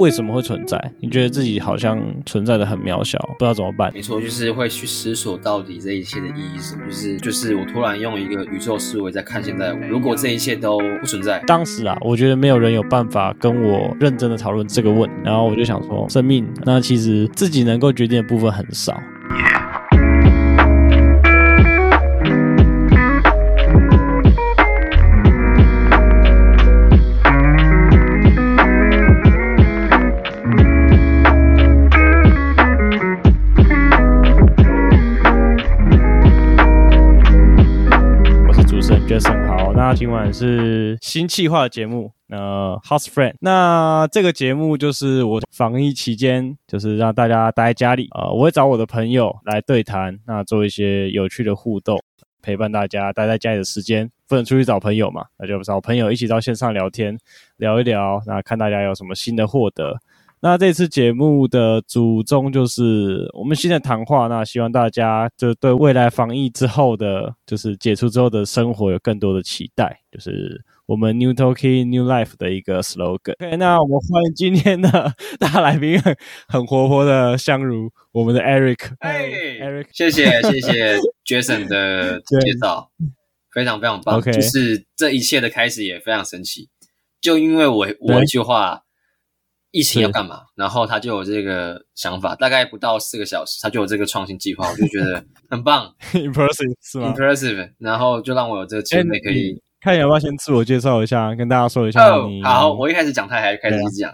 为什么会存在？你觉得自己好像存在的很渺小，不知道怎么办？没错，就是会去思索到底这一切的意义是什么。就是就是我突然用一个宇宙思维在看现在，如果这一切都不存在，当时啊，我觉得没有人有办法跟我认真的讨论这个问题，然后我就想说，生命那其实自己能够决定的部分很少。那今晚是新企划的节目，呃，House Friend。那这个节目就是我防疫期间，就是让大家待在家里，呃，我会找我的朋友来对谈，那做一些有趣的互动，陪伴大家待在家里的时间。不能出去找朋友嘛，那就找朋友一起到线上聊天，聊一聊，那看大家有什么新的获得。那这次节目的主宗就是我们新的谈话，那希望大家就对未来防疫之后的，就是解除之后的生活有更多的期待，就是我们 New Tokyo New Life 的一个 slogan。OK，那我们欢迎今天的大来宾，很活泼的相如，我们的 Eric。哎，Eric，谢谢谢谢 Jason 的 介绍，非常非常棒。OK，就是这一切的开始也非常神奇，就因为我我一句话。疫情要干嘛？然后他就有这个想法，大概不到四个小时，他就有这个创新计划，我就觉得 很棒，impressive 是吗？impressive，然后就让我有这个机会可以看，要不要先自我介绍一下，跟大家说一下你。好，我一开始讲他还是开始讲，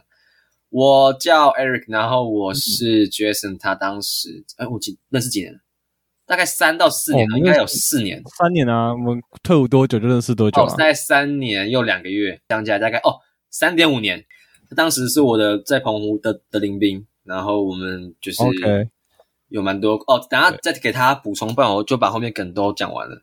我叫 Eric，然后我是 Jason，他当时哎，我几认识几年？大概三到四年，应该有四年，三年啊，我们退伍多久就认识多久啊？大概三年又两个月，加起来大概哦三点五年。当时是我的在澎湖的的邻兵，然后我们就是有蛮多.哦。等下再给他补充，不然我就把后面梗都讲完了。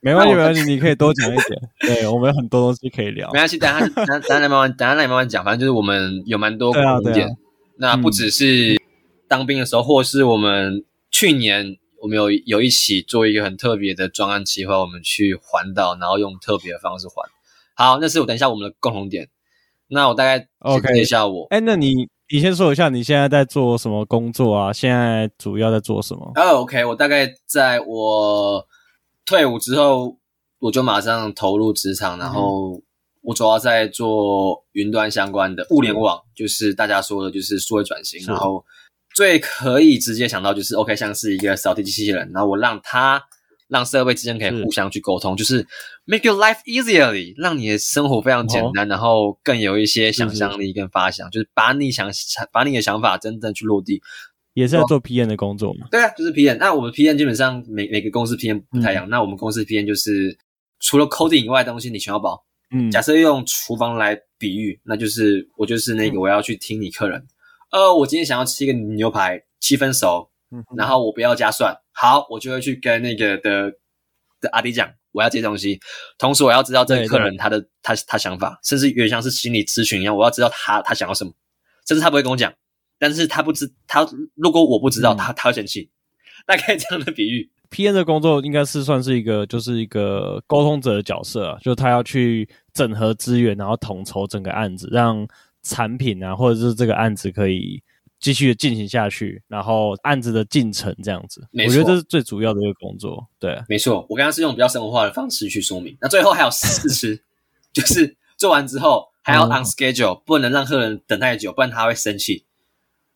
没关系，没关系，你可以多讲一点。对，我们有很多东西可以聊。没关系，等下等下等下来慢慢，等下来慢慢讲。反正就是我们有蛮多共同点。啊啊、那不只是当兵的时候，嗯、或是我们去年我们有有一起做一个很特别的专案计划，我们去环岛，然后用特别的方式环。好，那是我等一下我们的共同点。那我大概介绍一下我。哎、okay. 欸，那你你先说一下你现在在做什么工作啊？现在主要在做什么？哦、oh,，OK，我大概在我退伍之后，我就马上投入职场，然后我主要在做云端相关的物联网，嗯、就是大家说的就是数位转型。然后最可以直接想到就是 OK，像是一个扫地机器人，然后我让它。让设备之间可以互相去沟通，是就是 make your life easier，让你的生活非常简单，哦、然后更有一些想象力跟发想，就是把你想把你的想法真正去落地。也是在做 PM 的工作嘛？对啊，就是 PM。那我们 PM 基本上每每个公司 PM 不太一样。嗯、那我们公司 PM 就是除了 coding 以外的东西你全要包。嗯，假设用厨房来比喻，那就是我就是那个我要去听你客人。呃、嗯，我今天想要吃一个牛排，七分熟。嗯，然后我不要加蒜，好，我就会去跟那个的的阿弟讲，我要这些东西。同时，我要知道这个客人他的他他想法，甚至有点像是心理咨询一样，我要知道他他想要什么。甚至他不会跟我讲，但是他不知他如果我不知道，嗯、他他会生气。大概这样的比喻 P N 的工作应该是算是一个就是一个沟通者的角色啊，就是他要去整合资源，然后统筹整个案子，让产品啊或者是这个案子可以。继续的进行下去，然后案子的进程这样子，没，我觉得这是最主要的一个工作。对，没错，我刚刚是用比较生活化的方式去说明。那最后还有试吃，就是做完之后还要 on schedule，、嗯、不能让客人等太久，不然他会生气。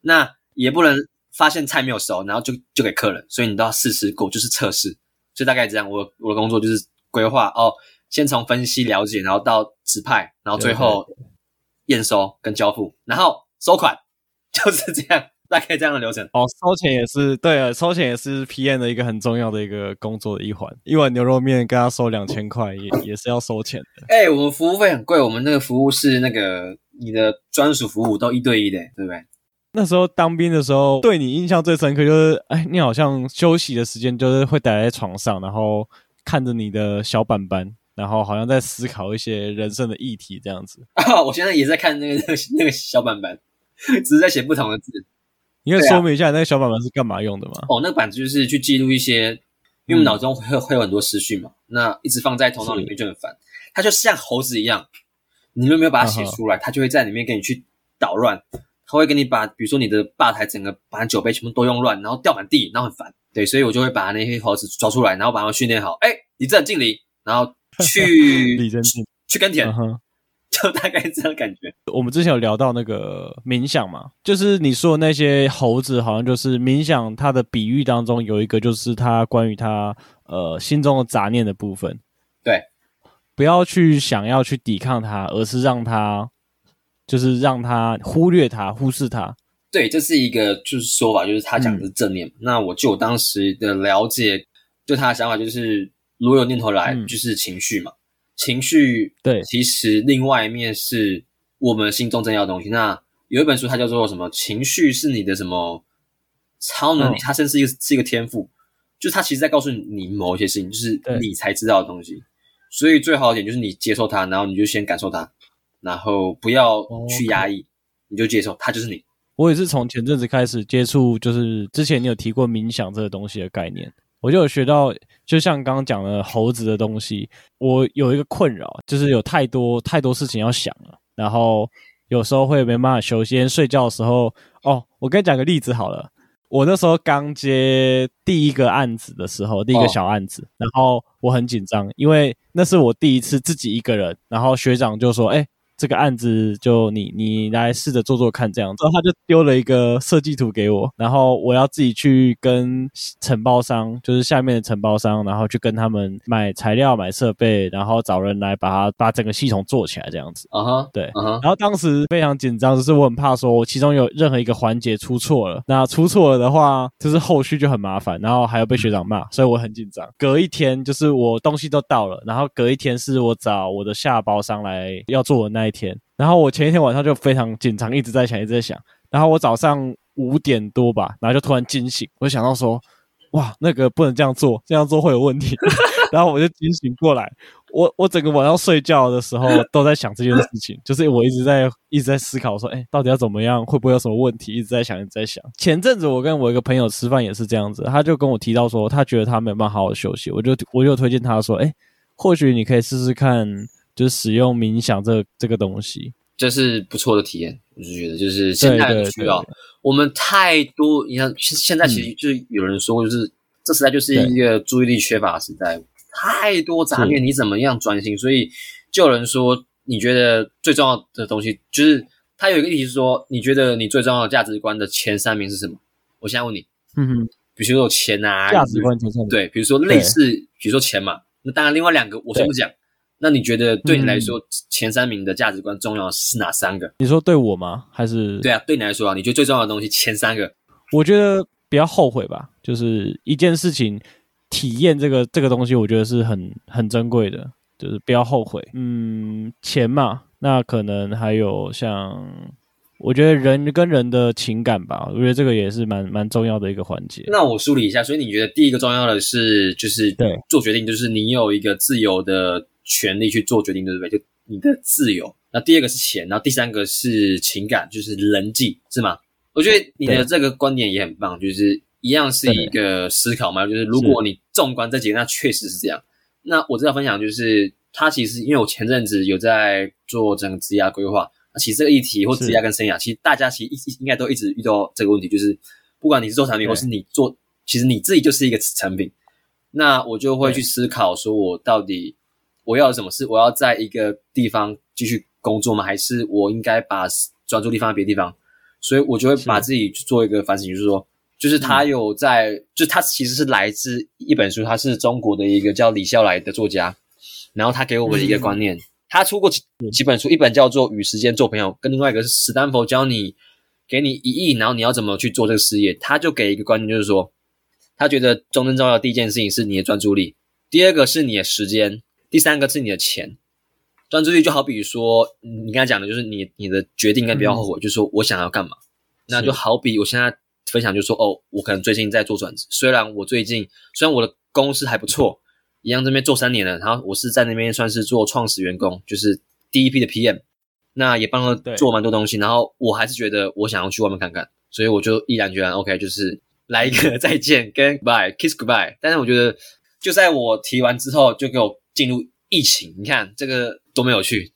那也不能发现菜没有熟，然后就就给客人，所以你都要试吃过，就是测试。就大概这样，我我的工作就是规划哦，先从分析了解，然后到指派，然后最后验收跟交付，然后收款。就是这样，大概这样的流程。哦，收钱也是对啊，收钱也是 PM 的一个很重要的一个工作的一环。一碗牛肉面跟他收两千块，也也是要收钱的。哎、欸，我们服务费很贵，我们那个服务是那个你的专属服务，都一对一的，对不对？那时候当兵的时候，对你印象最深刻就是，哎，你好像休息的时间就是会待在床上，然后看着你的小板板，然后好像在思考一些人生的议题这样子。啊，我现在也在看那个那个那个小板板。只是在写不同的字，你可以说明一下那个小板板是干嘛用的吗？哦，那个板子就是去记录一些，因为脑中会会有很多思绪嘛，嗯、那一直放在头脑里面就很烦。它就像猴子一样，你如果没有把它写出来，它就会在里面给你去捣乱。它会给你把，比如说你的吧台整个把酒杯全部都用乱，然后掉满地，然后很烦。对，所以我就会把那些猴子抓出来，然后把它们训练好。哎，立正敬礼，然后去 去耕田，uh huh. 就大概这样感觉。我们之前有聊到那个冥想嘛，就是你说的那些猴子，好像就是冥想。它的比喻当中有一个，就是它关于它呃心中的杂念的部分。对，不要去想要去抵抗它，而是让它。就是让它忽略它，忽视它。对，这是一个就是说法，就是他讲的是正念。嗯、那我就我当时的了解，对他的想法就是，如果有念头来，就是情绪嘛。嗯、情绪对，其实另外一面是我们心中重要的东西。那有一本书，它叫做什么？情绪是你的什么超能力？它甚至是一个是一个天赋，就是它其实在告诉你某一些事情，就是你才知道的东西。所以最好的点就是你接受它，然后你就先感受它。然后不要去压抑，Okay. 你就接受，它就是你。我也是从前阵子开始接触，就是之前你有提过冥想这个东西的概念，我就有学到，就像刚刚讲的猴子的东西，我有一个困扰，就是有太多太多事情要想了，然后有时候会没办法休息。睡觉的时候，哦，我跟你讲个例子好了，我那时候刚接第一个案子的时候，第一个小案子，哦、然后我很紧张，因为那是我第一次自己一个人，然后学长就说，哎。这个案子就你你来试着做做看，这样子，然后他就丢了一个设计图给我，然后我要自己去跟承包商，就是下面的承包商，然后去跟他们买材料、买设备，然后找人来把它把整个系统做起来，这样子。啊哈、uh，huh, 对。Uh huh. 然后当时非常紧张，就是我很怕说我其中有任何一个环节出错了，那出错了的话，就是后续就很麻烦，然后还要被学长骂，所以我很紧张。隔一天就是我东西都到了，然后隔一天是我找我的下包商来要做的那。那一天，然后我前一天晚上就非常紧张，一直在想，一直在想。然后我早上五点多吧，然后就突然惊醒，我就想到说，哇，那个不能这样做，这样做会有问题。然后我就惊醒过来，我我整个晚上睡觉的时候都在想这件事情，就是我一直在一直在思考说，哎，到底要怎么样，会不会有什么问题？一直在想，一直在想。前阵子我跟我一个朋友吃饭也是这样子，他就跟我提到说，他觉得他没办法好好休息，我就我就推荐他说，哎，或许你可以试试看。就是使用冥想这、这个东西，这是不错的体验。我就觉得，就是现在的需要，我们太多。你看，现现在其实就是有人说，就是、嗯、这时代就是一个注意力缺乏的时代，太多杂念，你怎么样专心？所以就有人说，你觉得最重要的东西，就是他有一个议题是说，你觉得你最重要的价值观的前三名是什么？我现在问你，嗯哼，比如说有钱啊，价值观前三名，对，比如说类似，比如说钱嘛，那当然另外两个我先不讲。那你觉得对你来说，前三名的价值观重要是哪三个？你说对我吗？还是对啊？对你来说啊，你觉得最重要的东西前三个？我觉得比较后悔吧，就是一件事情体验这个这个东西，我觉得是很很珍贵的，就是不要后悔。嗯，钱嘛，那可能还有像我觉得人跟人的情感吧，我觉得这个也是蛮蛮重要的一个环节。那我梳理一下，所以你觉得第一个重要的是就是对做决定，就是你有一个自由的。权利去做决定，对不对？就你的自由。那第二个是钱，然后第三个是情感，就是人际，是吗？我觉得你的这个观点也很棒，就是一样是一个思考嘛。就是如果你纵观这几个，那确实是这样。那我这要分享就是，他其实因为我前阵子有在做整个职业规划，那其实这个议题或职业跟生涯，其实大家其实应应该都一直遇到这个问题，就是不管你是做产品，或是你做，其实你自己就是一个产品。那我就会去思考，说我到底。我要什么事？我要在一个地方继续工作吗？还是我应该把专注力放在别的地方？所以我就会把自己去做一个反省，就是说，就是他有在，嗯、就他其实是来自一本书，他是中国的一个叫李笑来的作家，然后他给我们一个观念，嗯、他出过几几本书，一本叫做《与时间做朋友》，跟另外一个是史丹佛教你，给你一亿，然后你要怎么去做这个事业？他就给一个观念，就是说，他觉得真正重要的第一件事情是你的专注力，第二个是你的时间。第三个是你的钱，专注力就好比说，你刚才讲的就是你你的决定应该不要后悔，嗯、就是说我想要干嘛，那就好比我现在分享就是说，哦，我可能最近在做转职，虽然我最近虽然我的公司还不错，一样这边做三年了，然后我是在那边算是做创始员工，就是第一批的 PM，那也帮他做蛮多东西，然后我还是觉得我想要去外面看看，所以我就毅然决然 OK，就是来一个 再见跟 goodbye kiss Goodbye，但是我觉得就在我提完之后，就给我。进入疫情，你看这个多没有趣。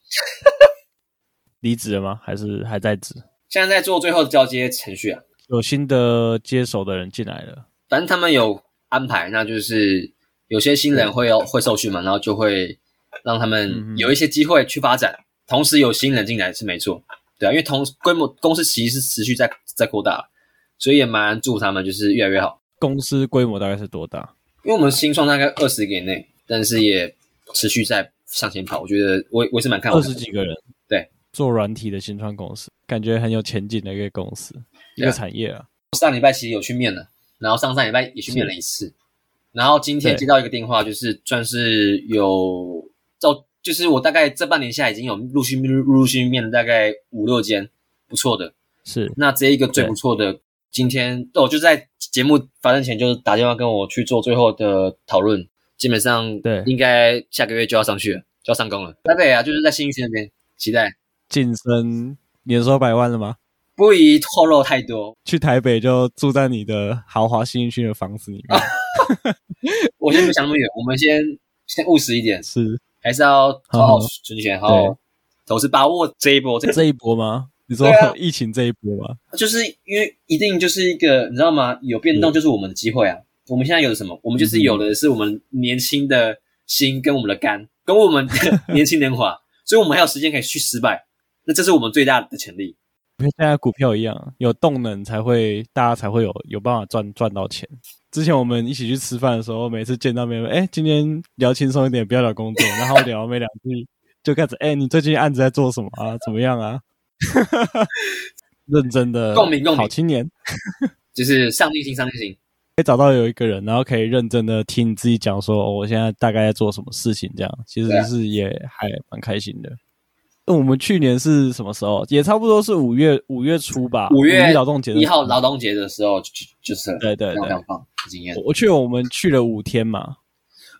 离职了吗？还是还在职？现在在做最后的交接程序啊，有新的接手的人进来了，反正他们有安排，那就是有些新人会要会受训嘛，然后就会让他们有一些机会去发展，嗯、同时有新人进来是没错，对啊，因为同规模公司其实是持续在在扩大，所以也蛮祝他们就是越来越好。公司规模大概是多大？因为我们新创大概二十个以内，但是也持续在向前跑。我觉得我我是蛮看好的。二十几个人，对，做软体的新创公司，感觉很有前景的一个公司，一个产业啊。上礼拜其实有去面了，然后上上礼拜也去面了一次，然后今天接到一个电话，就是算是有，就就是我大概这半年下来已经有陆续陆陆续面了大概五六间不错的，是。那这一个最不错的。今天哦，就在节目发生前，就是打电话跟我去做最后的讨论。基本上，对，应该下个月就要上去了，就要上工了。台北啊，就是在新义区那边，期待晋升年收百万了吗？不宜透露太多。去台北就住在你的豪华新义区的房子里面。我先不想那么远，我们先先务实一点，是还是要好好存钱，好好投资，把握这一波，这一波吗？你说疫情这一波吗？啊、就是因为一定就是一个，你知道吗？有变动就是我们的机会啊！我们现在有什么？我们就是有的是我们年轻的心跟我们的肝，跟我们的 年轻年华，所以我们还有时间可以去失败。那这是我们最大的潜力。跟现在股票一样，有动能才会，大家才会有有办法赚赚到钱。之前我们一起去吃饭的时候，每次见到面，哎，今天聊轻松一点，不要聊工作，然后聊没两句 就开始，哎，你最近案子在做什么啊？怎么样啊？哈哈，认真的共鸣共鸣，好青年，就是上进心，上进心。可以找到有一个人，然后可以认真的听你自己讲说，哦，我现在大概在做什么事情，这样其实是也还蛮开心的。那、啊、我们去年是什么时候？也差不多是五月五月初吧，五月劳动节一号劳动节的时候就就是对对对，非常棒经验。我去我们去了五天嘛，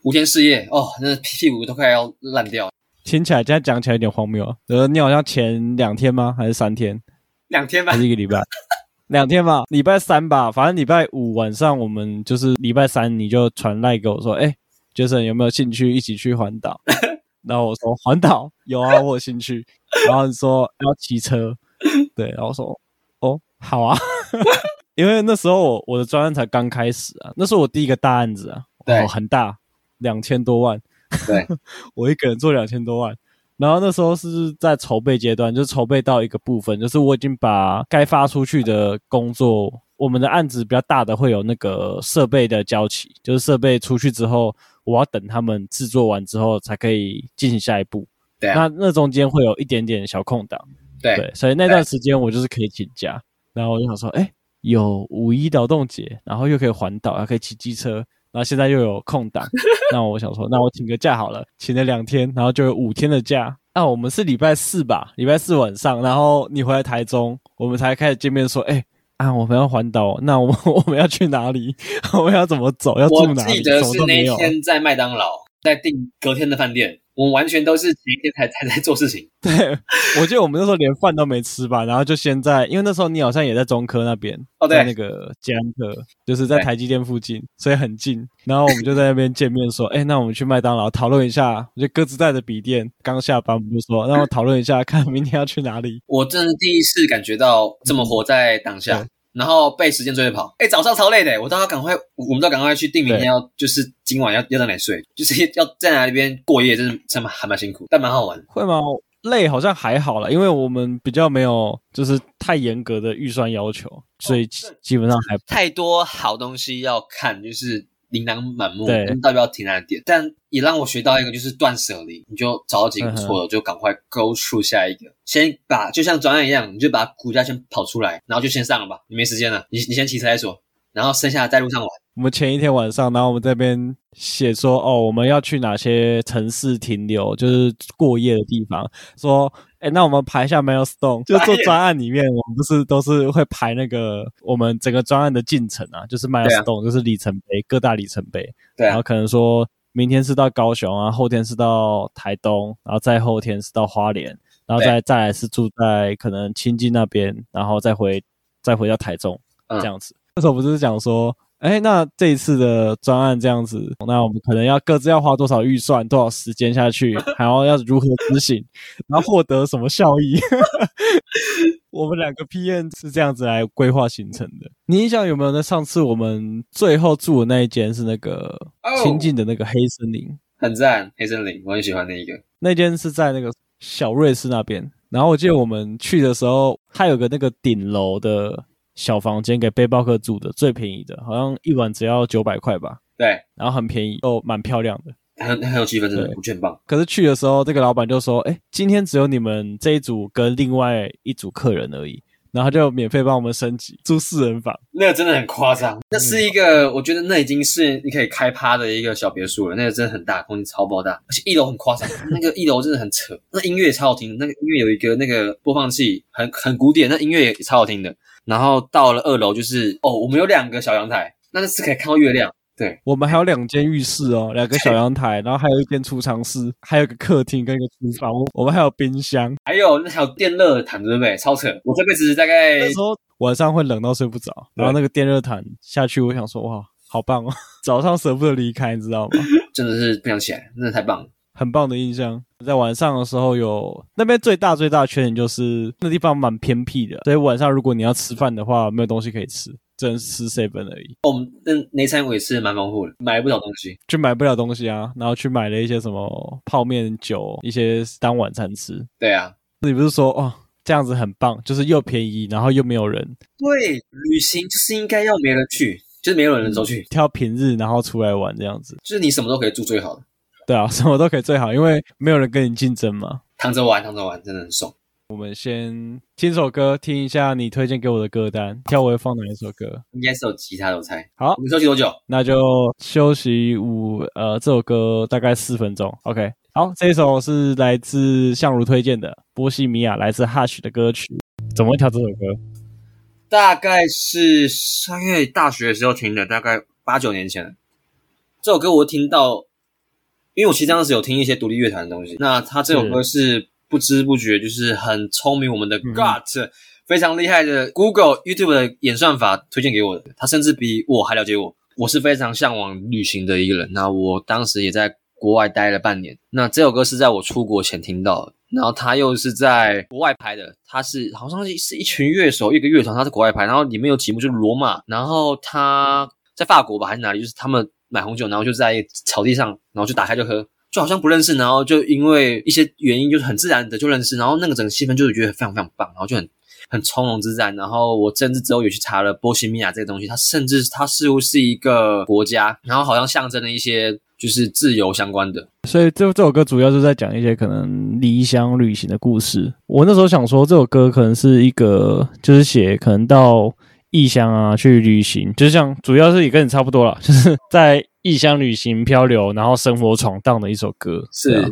五天四夜哦，那屁股都快要烂掉。听起来，现在讲起来有点荒谬啊！呃，你好像前两天吗？还是三天？两天吧，还是一个礼拜？两天吧，礼拜三吧。反正礼拜五晚上，我们就是礼拜三，你就传赖给我说：“哎，Jason 有没有兴趣一起去环岛？” 然后我说：“环岛有啊，我有兴趣。” 然后你说要骑车，对，然后我说：“哦，好啊。” 因为那时候我我的专案才刚开始啊，那是我第一个大案子啊，对，很大，两千多万。对，我一个人做两千多万，然后那时候是在筹备阶段，就是筹备到一个部分，就是我已经把该发出去的工作，我们的案子比较大的会有那个设备的交期，就是设备出去之后，我要等他们制作完之后才可以进行下一步。对啊，那那中间会有一点点小空档。对，对，所以那段时间我就是可以请假，然后我就想说，哎，有五一劳动节，然后又可以环岛，还可以骑机车。然后现在又有空档，那我想说，那我请个假好了，请了两天，然后就有五天的假。那、啊、我们是礼拜四吧，礼拜四晚上，然后你回来台中，我们才开始见面说，哎，啊，我们要环岛，那我们 我们要去哪里？我们要怎么走？要住哪里？我记得是那天在麦当劳，在订隔天的饭店。我们完全都是前一天才才在做事情。对，我记得我们那时候连饭都没吃吧，然后就先在，因为那时候你好像也在中科那边，哦，对，在那个捷安特，就是在台积电附近，所以很近。然后我们就在那边见面，说，哎，那我们去麦当劳讨论一下。我就各自带着笔电，刚下班我们就说，让我讨论一下，看明天要去哪里。我真的第一次感觉到这么活在当下。嗯然后被时间追着跑，哎，早上超累的，我都要赶快，我们都要赶快去定明天要，就是今晚要要在哪里睡，就是要在哪里边过夜，真的真的还蛮辛苦，但蛮好玩。会吗？累好像还好啦，因为我们比较没有就是太严格的预算要求，所以基本上还太多好东西要看，就是。琳琅满目，对，到底要停哪点？但也让我学到一个，就是断舍离。你就找到几个不错的，就赶快 go through 下一个。先把就像专案一样，你就把股价先跑出来，然后就先上了吧。你没时间了，你你先骑车再说，然后剩下的在路上玩。我们前一天晚上，然后我们这边写说，哦，我们要去哪些城市停留，就是过夜的地方。说。哎，那我们排一下 milestone，就做专案里面，我们不是都是会排那个我们整个专案的进程啊，就是 milestone，、啊、就是里程碑，各大里程碑。对、啊，然后可能说明天是到高雄啊，后天是到台东，然后再后天是到花莲，然后再再来是住在可能清境那边，然后再回再回到台中、嗯、这样子。那时候不是讲说，哎，那这一次的专案这样子，那我们可能要各自要花多少预算、多少时间下去，还要要如何执行，然后获得什么效益？我们两个 P N 是这样子来规划行程的。你印象有没有？那上次我们最后住的那一间是那个清近的那个黑森林，很赞，黑森林，我很喜欢那一个。那间是在那个小瑞士那边。然后我记得我们去的时候，它有个那个顶楼的。小房间给背包客住的最便宜的，好像一晚只要九百块吧。对，然后很便宜，又蛮漂亮的，很很有气氛，真的，我觉得很棒。可是去的时候，这个老板就说：“哎，今天只有你们这一组跟另外一组客人而已。”然后他就免费帮我们升级住四人房。那个真的很夸张，那是一个，我觉得那已经是你可以开趴的一个小别墅了。那个真的很大，空间超爆大，而且一楼很夸张，那个一楼真的很扯。那音乐也超好听，那个音乐有一个那个播放器，很很古典，那音乐也超好听的。然后到了二楼，就是哦，我们有两个小阳台，那是可以看到月亮。对，我们还有两间浴室哦，两个小阳台，然后还有一间储藏室，还有个客厅跟一个厨房。我们还有冰箱，还有那还有电热毯，对不对？超扯！我这辈子大概那时候晚上会冷到睡不着，然后那个电热毯下去，我想说哇，好棒哦！早上舍不得离开，你知道吗？真的是不想起来，真的太棒了。很棒的印象，在晚上的时候有那边最大最大的缺点就是那地方蛮偏僻的，所以晚上如果你要吃饭的话，没有东西可以吃，只能吃 seven 而已。我们那那餐我也吃的蛮丰富的，买不了东西，就买不了东西啊，然后去买了一些什么泡面、酒，一些当晚餐吃。对啊，你不是说哦这样子很棒，就是又便宜，然后又没有人。对，旅行就是应该要没人去，就是没有人的时候去，挑平日然后出来玩这样子，就是你什么都可以住最好的。对啊，什么都可以最好，因为没有人跟你竞争嘛。躺着玩，躺着玩，真的很爽。我们先听首歌，听一下你推荐给我的歌单，挑我会放哪一首歌？应该是有吉他的，我猜。好，你休息多久？那就休息五呃，这首歌大概四分钟。OK，好，这一首是来自相如推荐的《波西米亚》，来自 Hush 的歌曲。怎么会挑这首歌？大概是三月大学的时候听的，大概八九年前。这首歌我听到。因为我其实当时有听一些独立乐团的东西，那他这首歌是不知不觉就是很聪明，我们的 GOT、嗯、非常厉害的 Google YouTube 的演算法推荐给我的，他甚至比我还了解我。我是非常向往旅行的一个人，那我当时也在国外待了半年。那这首歌是在我出国前听到的，然后他又是在国外拍的，他是好像是一群乐手一个乐团，他在国外拍，然后里面有几幕就是罗马，然后他在法国吧还是哪里，就是他们。买红酒，然后就在草地上，然后就打开就喝，就好像不认识，然后就因为一些原因，就是很自然的就认识，然后那个整个气氛就是觉得非常非常棒，然后就很很从容自在。然后我甚至之后也去查了波西米亚这个东西，它甚至它似乎是一个国家，然后好像象征了一些就是自由相关的。所以这这首歌主要是在讲一些可能离乡旅行的故事。我那时候想说，这首歌可能是一个就是写可能到。异乡啊，去旅行，就像主要是也跟你差不多了，就是在异乡旅行漂流，然后生活闯荡的一首歌，是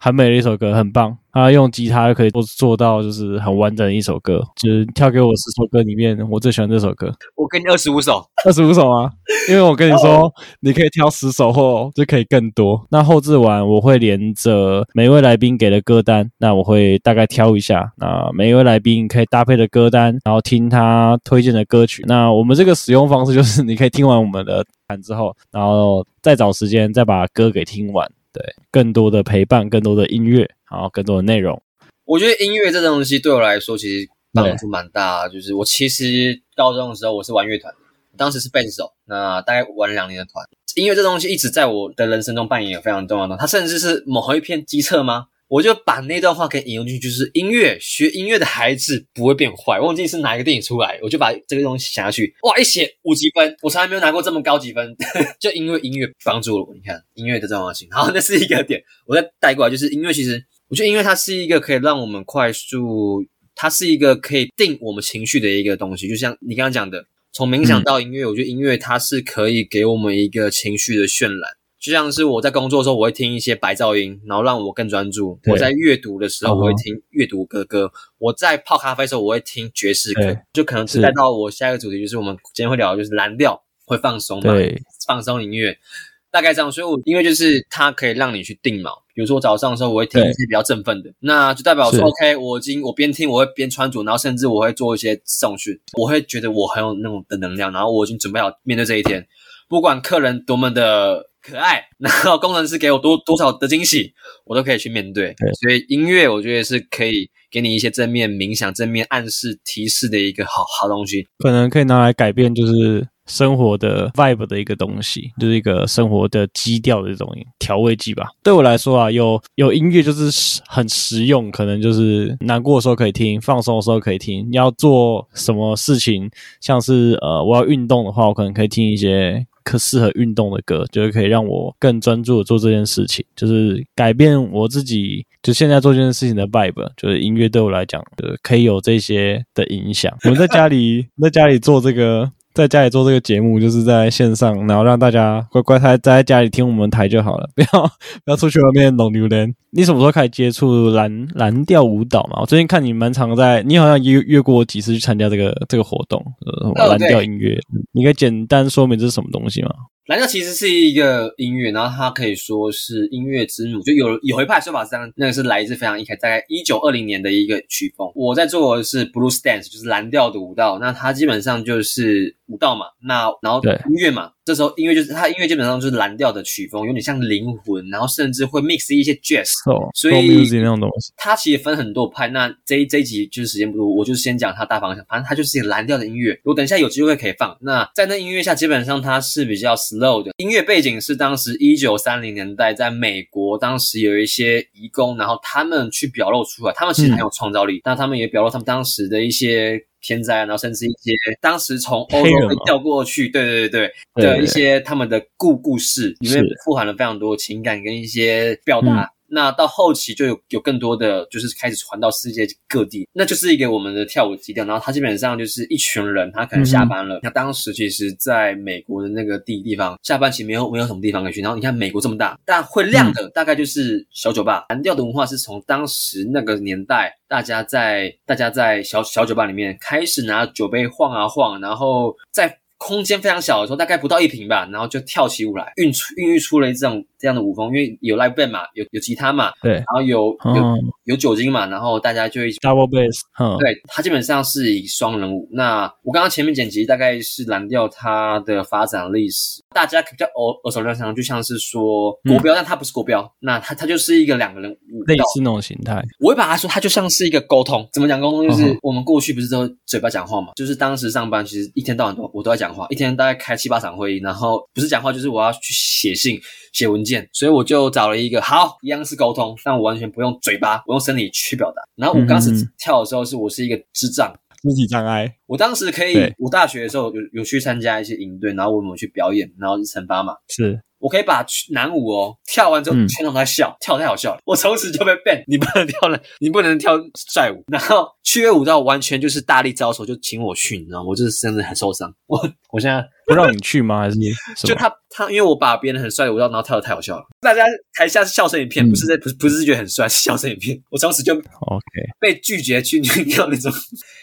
很美的一首歌，很棒。他用吉他可以做做到，就是很完整的一首歌。就是跳给我十首歌里面，我最喜欢这首歌。我给你二十五首，二十五首啊！因为我跟你说，你可以挑十首或就可以更多。那后置完我会连着每一位来宾给的歌单，那我会大概挑一下。那每一位来宾可以搭配的歌单，然后听他推荐的歌曲。那我们这个使用方式就是，你可以听完我们的谈之后，然后再找时间再把歌给听完。对，更多的陪伴，更多的音乐。然后，更多的内容。我觉得音乐这东西对我来说其实帮助蛮大。就是我其实高中的时候我是玩乐团，当时是贝斯手，那大概玩两年的团。音乐这东西一直在我的人生中扮演有非常重要的。它甚至是某一篇机测吗？我就把那段话给引用进去，就是音乐，学音乐的孩子不会变坏。忘记是哪一个电影出来，我就把这个东西写下去。哇，一写五级分，我从来没有拿过这么高级分，就因为音乐帮助了我。你看音乐的重要性，好，那是一个点。我再带过来，就是音乐其实。我觉得音乐它是一个可以让我们快速，它是一个可以定我们情绪的一个东西。就像你刚刚讲的，从冥想到音乐，嗯、我觉得音乐它是可以给我们一个情绪的渲染。就像是我在工作的时候，我会听一些白噪音，然后让我更专注；我在阅读的时候，我会听阅读歌歌；哦、我在泡咖啡的时候，我会听爵士歌。就可能是带到我下一个主题，就是我们今天会聊的就是蓝调会放松嘛，放松音乐，大概这样。所以我因为就是它可以让你去定锚。比如说我早上的时候，我会听一些比较振奋的，那就代表说，OK，我今我边听我会边穿着，然后甚至我会做一些重训，我会觉得我很有那种的能量，然后我已经准备好面对这一天，不管客人多么的可爱，然后工程师给我多多少的惊喜，我都可以去面对。对，所以音乐我觉得是可以。给你一些正面冥想、正面暗示、提示的一个好好东西，可能可以拿来改变，就是生活的 vibe 的一个东西，就是一个生活的基调的这种调味剂吧。对我来说啊，有有音乐就是很实用，可能就是难过的时候可以听，放松的时候可以听。你要做什么事情，像是呃我要运动的话，我可能可以听一些。可适合运动的歌，就是可以让我更专注的做这件事情，就是改变我自己，就现在做这件事情的 vibe，就是音乐对我来讲，就是可以有这些的影响。我们在家里，在家里做这个。在家里做这个节目，就是在线上，然后让大家乖乖待在家里听我们台就好了，不要不要出去外面弄榴莲。你什么时候开始接触蓝蓝调舞蹈嘛？我最近看你蛮常在，你好像约约过我几次去参加这个这个活动，呃，蓝调音乐，你可以简单说明这是什么东西吗？蓝调其实是一个音乐，然后它可以说是音乐之母，就有有一派说法是这样，那个是来自非常一开，大概一九二零年的一个曲风。我在做的是 blues dance，就是蓝调的舞蹈，那它基本上就是舞蹈嘛，那然后音乐嘛。这时候音乐就是它，音乐基本上就是蓝调的曲风，有点像灵魂，然后甚至会 mix 一些 jazz，、oh, 所以那种东西。它其实分很多派。那这一这一集就是时间不多，我就先讲它大方向。反正它就是一个蓝调的音乐。我等一下有机会可以放。那在那音乐下，基本上它是比较 slow 的。音乐背景是当时一九三零年代，在美国当时有一些移工，然后他们去表露出来，他们其实很有创造力，那、嗯、他们也表露他们当时的一些。天灾，然后甚至一些当时从欧洲被调过去，对对对对的一些他们的故故事，里面富含了非常多情感跟一些表达。那到后期就有有更多的就是开始传到世界各地，那就是一个我们的跳舞基调。然后他基本上就是一群人，他可能下班了。嗯、那当时其实在美国的那个地地方，下班其实没有没有什么地方可以去。然后你看美国这么大，但会亮的大概就是小酒吧。蓝调的文化是从当时那个年代，大家在大家在小小酒吧里面开始拿酒杯晃啊晃，然后在。空间非常小的时候，大概不到一平吧，然后就跳起舞来，孕出孕育出了这种这样的舞风，因为有 live band 嘛，有有吉他嘛，对，然后有、嗯、有有酒精嘛，然后大家就一起 double bass，、嗯、对，它基本上是以双人舞。那我刚刚前面剪辑大概是蓝调它的发展历史，大家比较耳耳熟能详，就像是说国标，嗯、但它不是国标，那它它就是一个两个人舞，类似那种形态。我会把它说，它就像是一个沟通，怎么讲沟通？就是我们过去不是都嘴巴讲话嘛，就是当时上班其实一天到晚都我都在讲话，一天大概。开七八场会议，然后不是讲话就是我要去写信、写文件，所以我就找了一个好，一样是沟通，但我完全不用嘴巴，我用身体去表达。然后我当时跳的时候，是我是一个智障，肢体障碍。我当时可以，我大学的时候有有去参加一些营队，然后我们去表演，然后去惩罚嘛，是。我可以把男舞哦跳完之后，全场都在笑，嗯、跳得太好笑了。我从此就被 ban，你不能跳了，你不能跳帅舞。然后趣味舞蹈完全就是大力招手，就请我去，你知道吗？我就是真的很受伤。我我现在不让你去吗？还是 你就他他，因为我把别人很帅的舞蹈，然后跳的太好笑了，大家台下是笑声一片，不是在不是不是觉得很帅，是笑声一片。我从此就 OK 被拒绝去去跳那种。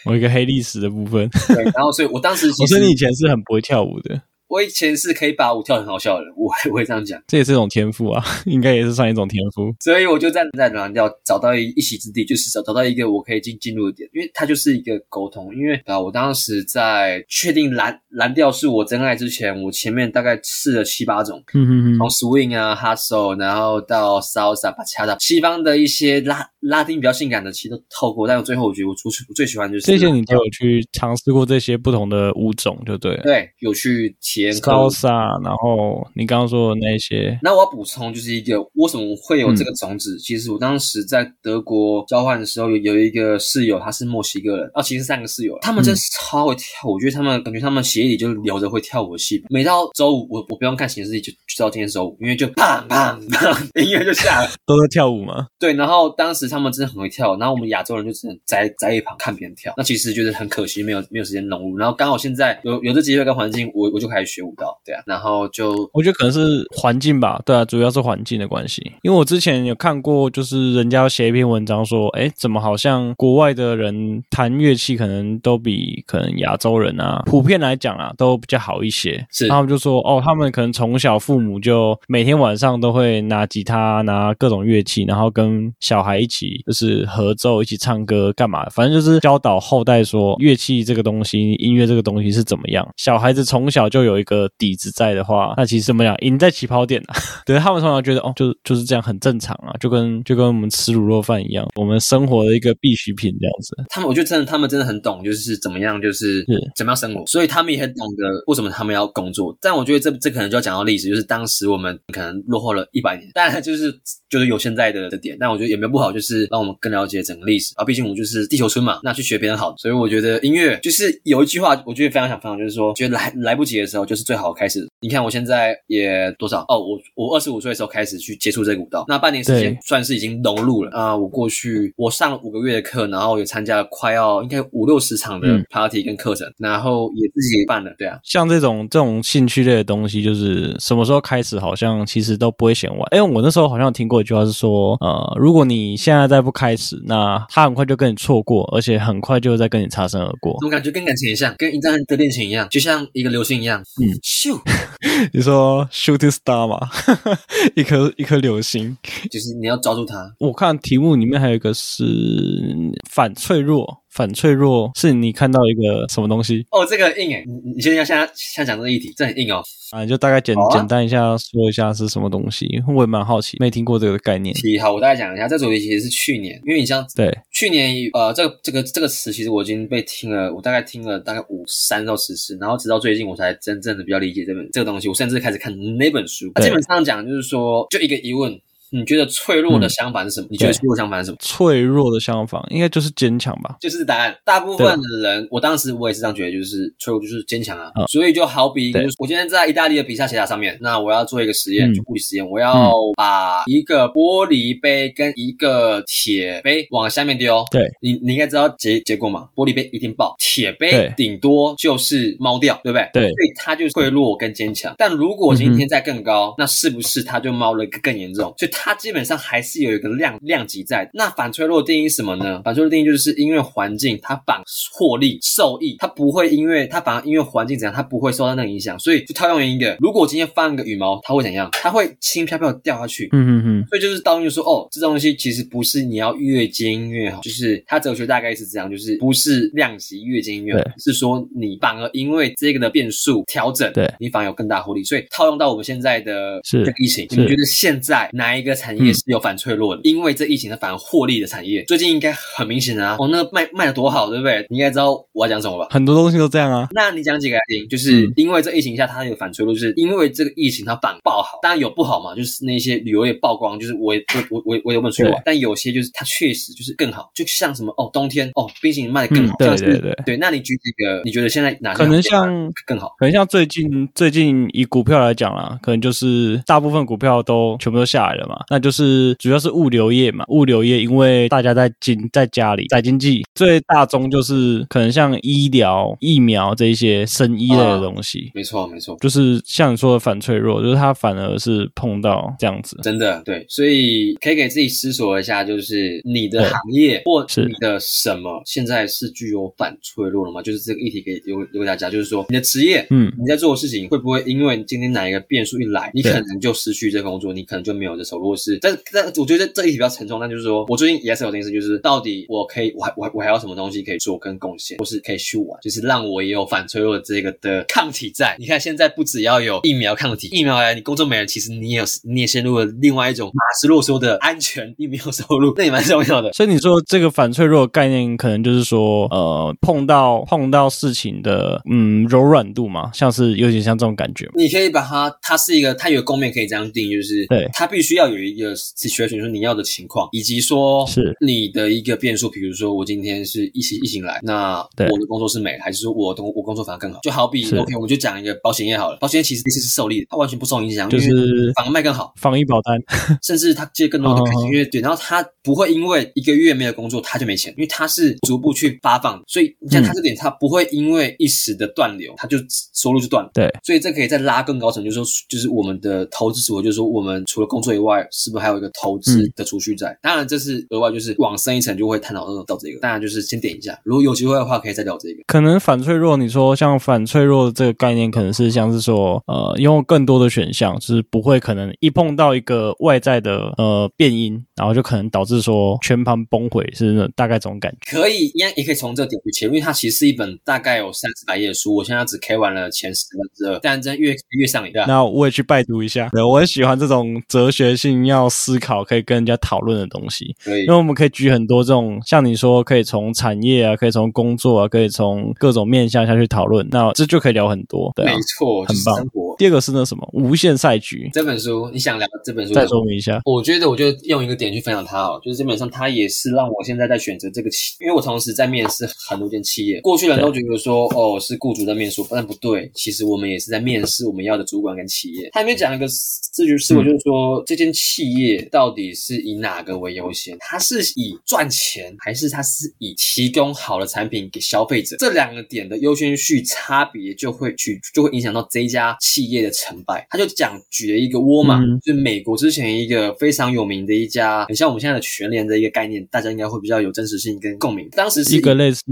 我一个黑历史的部分。对，然后所以我当时其实我说你以前是很不会跳舞的。我以前是可以把舞跳得很好笑的人，我 我会这样讲，这也是一种天赋啊，应该也是算一种天赋。所以我就站在蓝调找到一一席之地，就是找找到一个我可以进进入的点，因为它就是一个沟通。因为啊，我当时在确定蓝蓝调是我真爱之前，我前面大概试了七八种，嗯哼哼，从 swing 啊、hustle，然后到 salsa、bachata，西方的一些拉拉丁比较性感的，其实都透过。但我最后我觉得我出去我最喜欢就是这些，你都有去尝试过这些不同的舞种，就对了。对，有去。高沙，然后你刚刚说的那些，那我要补充就是一个为什么会有这个种子？嗯、其实我当时在德国交换的时候，有有一个室友，他是墨西哥人，啊，其实三个室友，他们真是超会跳，嗯、我觉得他们感觉他们协议里就留着会跳舞的戏。每到周五，我我不用看显示器就就知道今天周五，因为就砰砰砰，音乐就下了，都在跳舞吗？对，然后当时他他们真的很会跳，然后我们亚洲人就只能在在一旁看别人跳，那其实就是很可惜，没有没有时间融入。然后刚好现在有有这机会跟环境，我我就开始学舞蹈，对啊，然后就我觉得可能是环境吧，对啊，主要是环境的关系。因为我之前有看过，就是人家写一篇文章说，哎，怎么好像国外的人弹乐器可能都比可能亚洲人啊，普遍来讲啊，都比较好一些。是，他们就说，哦，他们可能从小父母就每天晚上都会拿吉他，拿各种乐器，然后跟小孩一起就是合奏，一起唱歌，干嘛？反正就是教导后代说乐器这个东西，音乐这个东西是怎么样。小孩子从小就有一个底子在的话，那其实怎么样，赢在起跑点啊。对，他们通常觉得，哦，就就是这样很正常啊，就跟就跟我们吃卤肉饭一样，我们生活的一个必需品这样子。他们，我觉得真的，他们真的很懂，就是怎么样，就是怎么样生活，所以他们也很懂得为什么他们要工作。但我觉得这这可能就要讲到历史，就是当时我们可能落后了一百年，但就是就是有现在的的点。但我觉得也没有不好，就是让我们更了解整个历史啊。毕竟我们就是地球村嘛，那去学别人好。所以我觉得音乐就是有一句话，我觉得非常想分享，就是说，觉得来来不及的时候，就是最好开始。你看我现在也多少哦，我我二十五岁的时候开始去接触这个舞蹈，那半年时间算是已经融入了啊。我过去我上了五个月的课，然后也参加了快要应该五六十场的 party 跟课程，嗯，然后也自己也办了。对啊，像这种这种兴趣类的东西，就是什么时候开始，好像其实都不会嫌晚。哎，我那时候好像听过一句话是说，呃，如果你现在再不开始，那他很快就跟你错过，而且很快就会再跟你擦身而过。我感觉跟感情也像，跟一段的恋情一样，就像一个流星一样。嗯，咻，你说 shooting star 嘛，一颗一颗流星，就是你要抓住它。我看题目里面还有一个是反脆弱。反脆弱是你看到一个什么东西？哦，这个硬诶，你你现在现在现在讲这个议题，这很硬哦。啊，你就大概简、啊、简单一下说一下是什么东西，我也蛮好奇，没听过这个概念。好，我大概讲一下，这主题其实是去年，因为你像对去年呃，这个这个这个词其实我已经被听了，我大概听了大概五三到十次，然后直到最近我才真正的比较理解这本这个东西，我甚至开始看那本书。啊、基本上讲就是说，就一个疑问。你觉得脆弱的相反是什么？嗯、你觉得脆弱相反是什么？脆弱的相反应该就是坚强吧？就是答案。大部分的人，我当时我也是这样觉得，就是脆弱就是坚强啊、嗯。所以就好比，就是我今天在意大利的比萨斜塔上面，那我要做一个实验，就物理实验，我要把一个玻璃杯跟一个铁杯往下面丢。对，你你应该知道结结果嘛？玻璃杯一定爆，铁杯顶多就是猫掉，对不对？对，所以它就脆弱跟坚强。但如果今天再更高，嗯、那是不是它就猫了更严重？所以。它基本上还是有一个量量级在。那反脆弱的定义是什么呢？反脆弱的定义就是因为环境它反获利受益，它不会因为它反而因为环境怎样，它不会受到那个影响。所以就套用一个，如果今天放一个羽毛，它会怎样？它会轻飘飘的掉下去。嗯嗯嗯。所以就是道就说，哦，这东西其实不是你要越坚越好，就是它哲学大概是这样，就是不是量级越坚越好，是说你反而因为这个的变数调整，对，你反而有更大获利。所以套用到我们现在的这个疫情，你们觉得现在哪一个？一个产业是有反脆弱的，嗯，因为这疫情的反而获利的产业，最近应该很明显啊！哦，那个卖卖的多好，对不对？你应该知道我要讲什么吧？很多东西都这样啊。那你讲几个来听？就是因为这疫情下它有反脆弱，就是因为这个疫情它反爆好，当然有不好嘛，就是那些旅游业曝光，就是我我我我我有没有去玩？但有些就是它确实就是更好，就像什么哦，冬天哦，冰淇淋卖的更好，嗯，对对对对。那你举几个？你觉得现在哪可能像更好？可能像最近最近以股票来讲啦，可能就是大部分股票都全部都下来了嘛。那就是主要是物流业嘛，物流业因为大家在经在家里在经济，最大宗就是可能像医疗、疫苗这一些生医类的东西。啊、没错，没错，就是像你说的反脆弱，就是它反而是碰到这样子。真的对，所以可以给自己思索一下，就是你的行业或你的什么现在是具有反脆弱了吗？就是这个议题可以留留给大家，就是说你的职业，嗯，你在做的事情会不会因为今天哪一个变数一来，你可能就失去这工作，你可能就没有这收入。或是，但但我觉得这这一题比较沉重，那就是说我最近也是有这件事，就是到底我可以，我还我还我还有什么东西可以做跟贡献，或是可以去玩，就是让我也有反脆弱的这个的抗体在。你看现在不只要有疫苗抗体，疫苗来你工作没了，其实你也有你也陷入了另外一种马斯洛说的安全，你没有收入，那也蛮重要的。所以你说这个反脆弱的概念，可能就是说，呃，碰到碰到事情的嗯柔软度嘛，像是有点像这种感觉。你可以把它，它是一个，它有个共面可以这样定，就是对，它必须要有。有一个 situation，说你要的情况，以及说是你的一个变数。比如说我今天是一起一行来，那我的工作是美，还是说我的我工作反而更好？就好比 OK，我们就讲一个保险业好了。保险业其实这次是受利的，它完全不受影响，就是反而卖更好，防疫保单，甚至他借更多的可信约对，然后他不会因为一个月没有工作他就没钱，因为他是逐步去发放，所以你像他这点，他不会因为一时的断流，他就收入就断了。对，所以这可以再拉更高层，就是说，就是我们的投资组合，就是说，我们除了工作以外，是不是还有一个投资的储蓄在？嗯、当然，这是额外，就是往深一层就会探讨到到这个。当然，就是先点一下，如果有机会的话，可以再聊这个。可能反脆弱，你说像反脆弱的这个概念，可能是像是说，呃，拥有更多的选项，就是不会可能一碰到一个外在的呃变因，然后就可能导致说全盘崩毁，是那大概这种感觉。可以，应该也可以从这点去切入，因为它其实是一本大概有三四百页的书，我现在只 K 完了前十分之二，但真越越上瘾。那我也去拜读一下。对，我很喜欢这种哲学性要思考，可以跟人家讨论的东西。因为我们可以举很多这种，像你说，可以从产业啊，可以从工作啊，可以从各种面向下去讨论。那这就可以聊很多。对、啊，没错，很棒。第二个是那什么无限赛局这本书，你想聊这本书？再说明一下。我觉得，我就用一个点去分享它哦，就是基本上它也是让我现在在选择这个企，因为我同时在面试很多间企业。过去人都觉得说，哦，是雇主在面试，但不对，其实我们也是在面试我们要的主管跟企业。他里面讲一个这句思维，就是说、嗯、这间企业到底是以哪个为优先？它是以赚钱，还是它是以提供好的产品给消费者？这两个点的优先序差别就会去就会影响到这一家企业的成败。他就讲举了一个沃尔玛，嗯、就是美国之前一个非常有名的一家，很像我们现在的全联的一个概念，大家应该会比较有真实性跟共鸣。当时是一个类似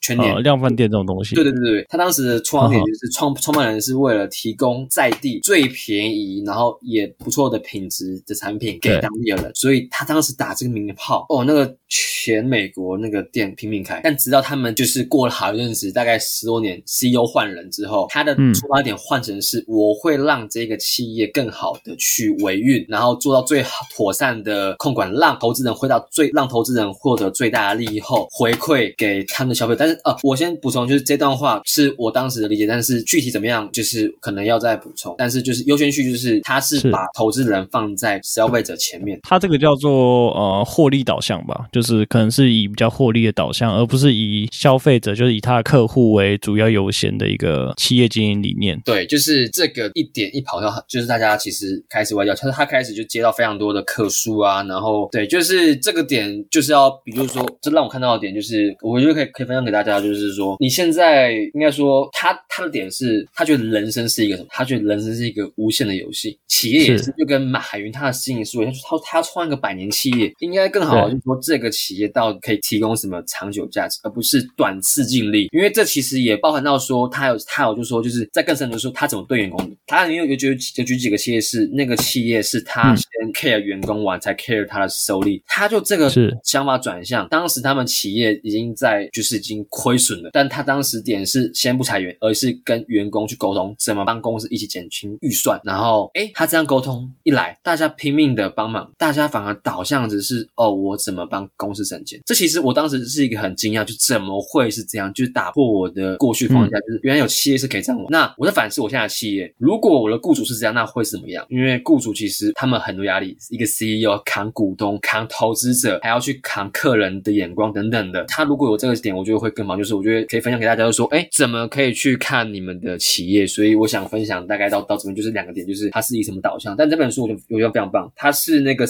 全联、呃、量贩店这种东西。对对对对，他当时的出发点就是创创办人是为了提供在地最便宜，然后也不错的品质的产品给当地的人，所以他当时打这个名号哦，那个全美国那个店拼命开。但直到他们就是过了好一阵子，大概十多年，CEO 换人之后，他的出发点换成是我会让这个企业更好的去维运，然后做到最好妥善的控管，让投资人回到最让投资人获得最大的利益后回馈给他们的消费。但是呃，我先补充，就是这段话是我当时的理解，但是具体怎么样，就是可能要再补充。但是就是优先序，就是他是把投资人放在消费者前面。他这个叫做呃获利导向吧，就是可能是以比较获利的导向，而不是以消费者，就是以他的客户为主要优先的一个企业经营理念。对，就是这个一点一跑掉，就是大家其实开始歪掉，就是他开始就接到非常多的客诉啊，然后对，就是这个点就是要，比如说，这让我看到的点就是，我觉得可以可以分享给大家，就是说你现在应该说他他的点是，他觉得人生是一个什么？他觉得人生是一个无限的游戏，企业也是，就跟马云他的经营思维，他说他他创一个百年企业，应该更好的就是说这个企业到底可以提供什么长久价值，而不是短次尽力，因为这其实也包含到说他有他有就是说就是在更深的说他怎么对员他有有举有举几个企业是那个企业是他先 care 员工完才 care 他的收益，他就这个想法转向，当时他们企业已经在就是已经亏损了，但他当时点是先不裁员，而是跟员工去沟通怎么帮公司一起减轻预算，然后诶他这样沟通一来，大家拼命的帮忙，大家反而导向只是哦我怎么帮公司省钱，这其实我当时是一个很惊讶，就怎么会是这样，就是打破我的过去框架，就是原来有企业是可以这样玩。那我在反思我现在的企业，如果我的雇主是这样，那会怎么样？因为雇主其实他们很多压力，一个 CEO 扛股东、扛投资者，还要去扛客人的眼光等等的。他如果有这个点，我觉得会更忙。就是我觉得可以分享给大家，就说，哎，怎么可以去看你们的企业？所以我想分享大概到到这边就是两个点，就是它是以什么导向。但这本书我觉得我觉得非常棒，它是那个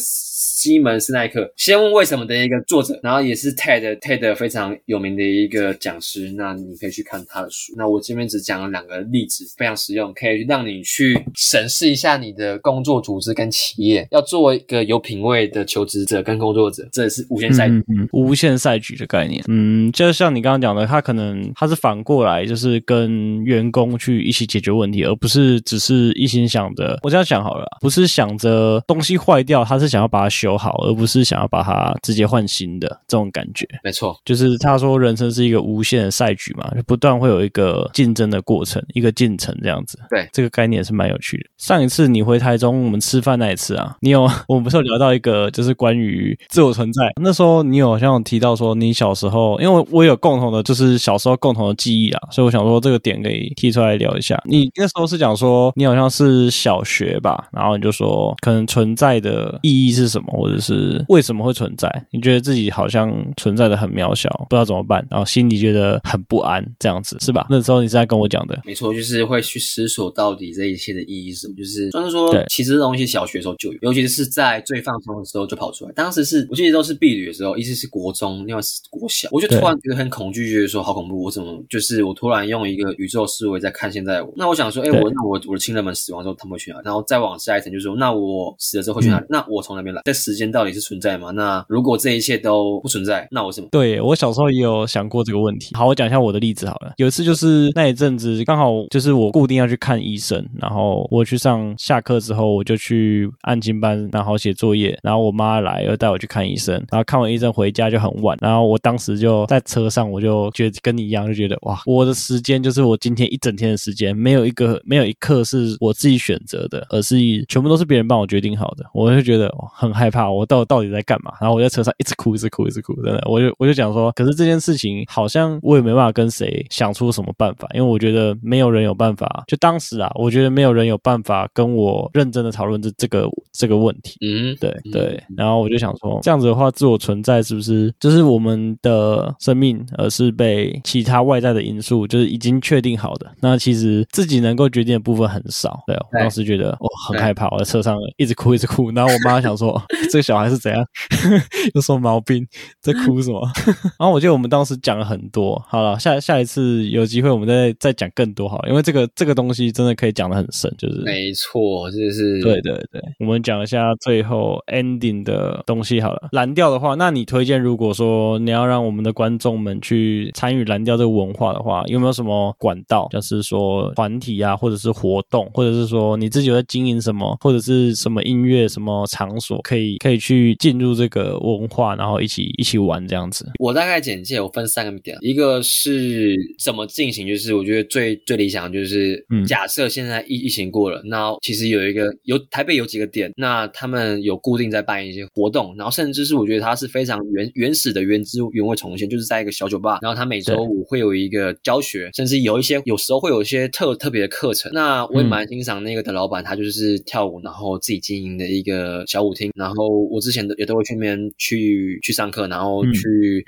西门斯奈克先问为什么的一个作者，然后也是 TED TED 非常有名的一个讲师。那你可以去看他的书。那我这边只讲了两个例子，非常实用，可以让你去审视一下你的工作组织跟企业，要做一个有品味的求职者跟工作者，这是无限赛局，无限赛局的概念。嗯，就像你刚刚讲的，他可能他是反过来，就是跟员工去一起解决问题，而不是只是一心想着我这样想好了，不是想着东西坏掉，他是想要把它修修好，而不是想要把它直接换新的这种感觉。没错，就是他说人生是一个无限的赛局嘛，就不断会有一个竞争的过程，一个进程这样子。对，这个概念是蛮有趣的。上一次你回台中，我们吃饭那一次啊，你有 我们不是有聊到一个就是关于自我存在，那时候你有好像有提到说你小时候，因为我有共同的，就是小时候共同的记忆啊，所以我想说这个点可以提出来聊一下。你那时候是讲说你好像是小学吧，然后你就说可能存在的意义是什么，或者是为什么会存在？你觉得自己好像存在的很渺小，不知道怎么办，然后心里觉得很不安，这样子是吧？那时候你是在跟我讲的，没错，就是会去思索到底这一切的意义是什么。就是虽然说，其实这东西小学的时候就有，尤其是在最放松的时候就跑出来。当时是我记得都是毕旅的时候，一直是国中，另外是国小，我就突然觉得很恐惧，觉得说好恐怖，我怎么就是我突然用一个宇宙思维在看现在我。那我想说，哎，我那我我的亲人们死亡之后他们会去哪里？然后再往下一层，就是说，那我死了之后会去哪里？嗯、那我从哪边来？这时间到底是存在吗？那如果这一切都不存在，那我什么？对，我小时候也有想过这个问题。好，我讲一下我的例子好了。有一次就是那一阵子刚好就是我固定要去看医生，然后我去上下课之后我就去安亲班，然后写作业，然后我妈来又带我去看医生，然后看完医生回家就很晚，然后我当时就在车上，我就觉得跟你一样，就觉得哇，我的时间就是我今天一整天的时间，没有一个没有一刻是我自己选择的，而是全部都是别人帮我决定好的，我就觉得很害怕，我到到底在干嘛？然后我在车上一直哭，一直哭，一直哭，真的，我就我就讲说，可是这件事情好像我也没办法跟谁想出什么办法，因为我觉得没有人有办法，就当时啊，我觉得没有人有办法跟我认真的讨论这这个这个问题。嗯，对对，然后我就想说，这样子的话，自我存在是不是就是我们的生命，而是被其他外在的因素就是已经确定好的？那其实自己能够决定的部分很少。对，我当时觉得我很害怕，我在车上一直哭一直哭，然后我妈想说 这个小孩是怎样，有什么毛病，在哭什么？然后我记得我们当时讲了很多。好了，下下一次有机会我们再再讲更多好了，因为这个这个东西真的可以讲的很深，就是没错，就是对对对。我们讲一下最后 ending 的东西好了。蓝调的话，那你推荐如果说你要让我们的观众们去参与蓝调这个文化的话，有没有什么管道？就是说团体啊，或者是活动，或者是说你自己有在经营什么，或者是什么音乐什么场所，可以可以去进入这个文化，然后一起一起玩这样子。我大概简介，我分三个点，一个是怎么进行，就是我觉得最最理想的就是，假设现在疫疫情过了，那其实有一个有台北有几个点，那他们有固定在办一些活动，然后甚至是我觉得它是非常原原始的原汁原味重现，就是在一个小酒吧，然后他每周五会有一个教学，甚至有一些有时候会有一些特特别的课程。那我也蛮欣赏那个的老板，他就是跳舞，然后自己经营的一个小舞厅，然后我之前也都会去那边去去上课，然后去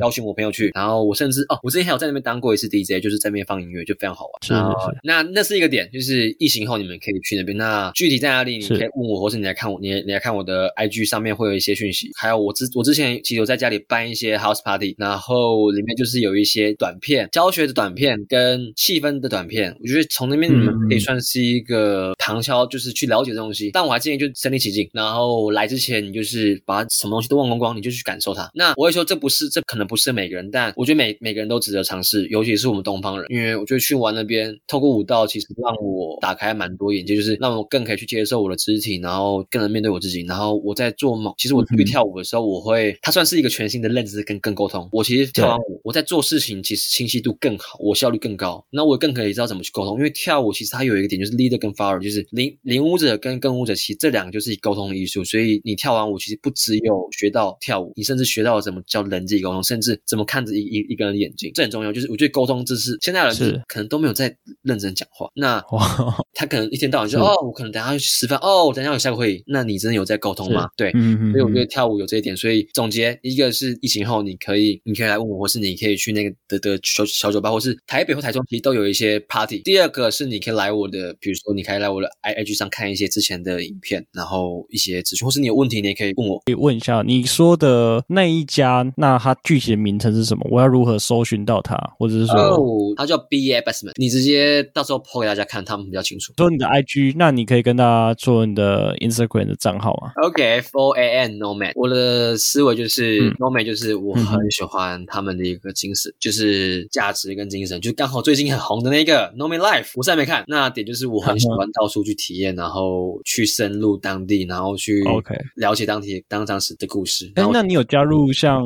邀请我朋友去，然后我甚至哦，我之前还有在那边当过一次 DJ，就是在那边放音乐，就非常好玩。是是是。那那是一个点，就是疫情后你们可以去那边。那具体在哪里，你可以问我，或是你来看我，你你来看我的 IG 上面会有一些讯息。还有我之我之前其实有在家里办一些 House Party，然后里面就是有一些短片，教学的短片跟气氛的短片。我觉得从那边你们可以算是一个旁敲，就是去了解这东西。但我还建议就身临其境，然后来之前你就是把什么东西都忘光光，你就去感受它。那我会说这不是，这可能不是每个人，但我觉得每每个人都值得尝试，尤其是我们东方人，因为我觉得去玩那边，透过舞蹈其实让我打开蛮多眼界，就是让我更可以去接受我的肢体，然后更能面对我自己。然后我在做梦，其实我去跳舞的时候，我会它算是一个全新的认知跟跟沟通。我其实跳完舞，我在做事情其实清晰度更好，我效率更高。那我更可以知道怎么去沟通，因为跳舞其实它有一个点就是 leader 跟 follower，就是领领舞者跟跟舞者，其实这两个就是沟通的艺术。所以你跳完舞，其实不只有学到跳舞，你甚至学到了怎么叫人际沟通，甚至怎么看着一一一个人的眼睛，这很重要。就是我觉得沟通这是现在的人是可能都没有在认真讲话。那 他可能一天到晚就哦，我可能等下要去吃饭，哦，我等下有下个会议。那你真的有在沟通吗？对，嗯嗯。所以我觉得跳舞有这一点。所以总结，一个是疫情后你可以，你可以来问我，或是你可以去那个的的小小酒吧，或是台北或台中其实都有一些 party。第二个是你可以来我的，比如说你可以来我的 i IG 上看一些之前的影片，然后一些资讯，或是你有问题你也可以问我。可以问一下你说的那一家，那它具体的名称是什么？我要如何搜寻到它？或者是说，哦，它叫 Basement。你直接到时候 po 给大家看，他们比较清楚。说你的 IG，那你可以跟大家做你的 Instagram 的账号啊。OK，Four AM Nomad。我的思维就是 Nomad，就是我很喜欢他们的一个精神，就是价值跟精神，就刚好最近很红的那个 Nomad Life，我现在没看。那点就是我很喜欢到处去体验，然后去深入当地，然后去 OK 了解当天当当时的故事。哎，那你有加入像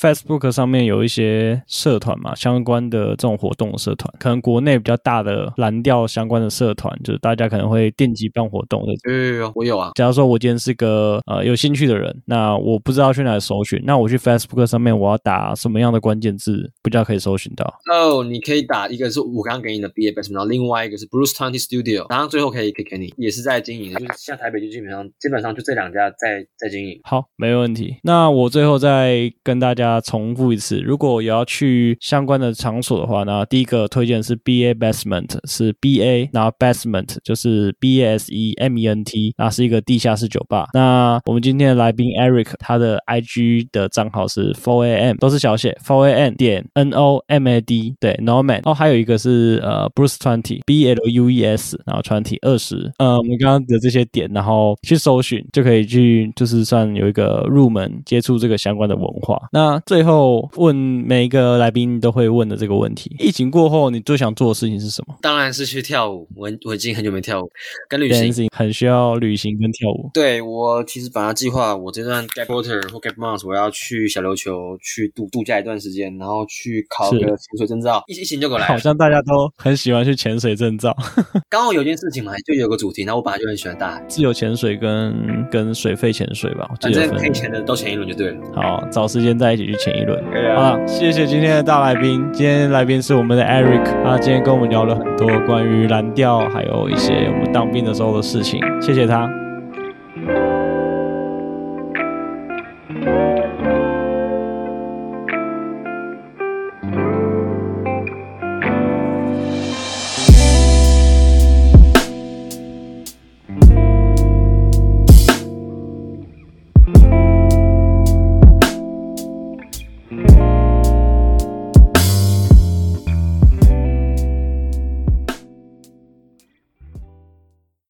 Facebook 上面有一些社团嘛？相关的这种活动的社团，可能国内比较大的蓝调相关的社团，就是大家可能会定期办活动的。有有有，我有啊。假如说我今天是个呃有兴趣的人，那我不知道去哪里搜寻，那我去 Facebook 上面我要打什么样的关键字比较可以搜寻到？哦，oh, 你可以打一个是我刚刚给你的 BA Bestman，然后另外一个是 Bruce Twenty Studio，然后最后可以可以给你，也是在经营，就是像台北就基本上基本上就这两家在在经营。好，没问题。那我最后再跟大家重复一次，如果有要去相关的场所的话，那第一个推荐是 BA Basement，是 BA，然后 Basement 就是 B A S E M E N T，那是一个地下室酒吧。那我们今天的来宾 Eric，他的 IG 的账号是 Four A M，都是小写 Four A M 点 N O M A D，对，Norman。哦，还有一个是呃 Bruce Twenty B L U E S，然后 Twenty 二十。呃，我们刚刚的这些点，然后去搜寻就可以去，就是算有一个入门接触这个相关的文化。那最后问每一个来宾都会问的这个问题：疫情过后，你最想做的事情是什么？当然是去跳舞。我我已经很久没跳舞，跟旅行很需要旅行跟跳舞。对，我其实本来计划，我这段 gap quarter 或 gap month，我要去小琉球去度度假一段时间，然后去考个潜水证照。疫情就过来，好像大家都很喜欢去潜水证照。刚好有件事情嘛，就有个主题，然后我本来就很喜欢大海，自由潜水跟跟水费潜水吧，反正可以潜的都潜一轮就对了。好，找时间再一起去潜一轮。好了，谢谢今天的大来宾。今天来宾是我们的 Eric，他今天跟我们聊了很多关于蓝调，还有一些我们当兵的时候的事情。谢谢他。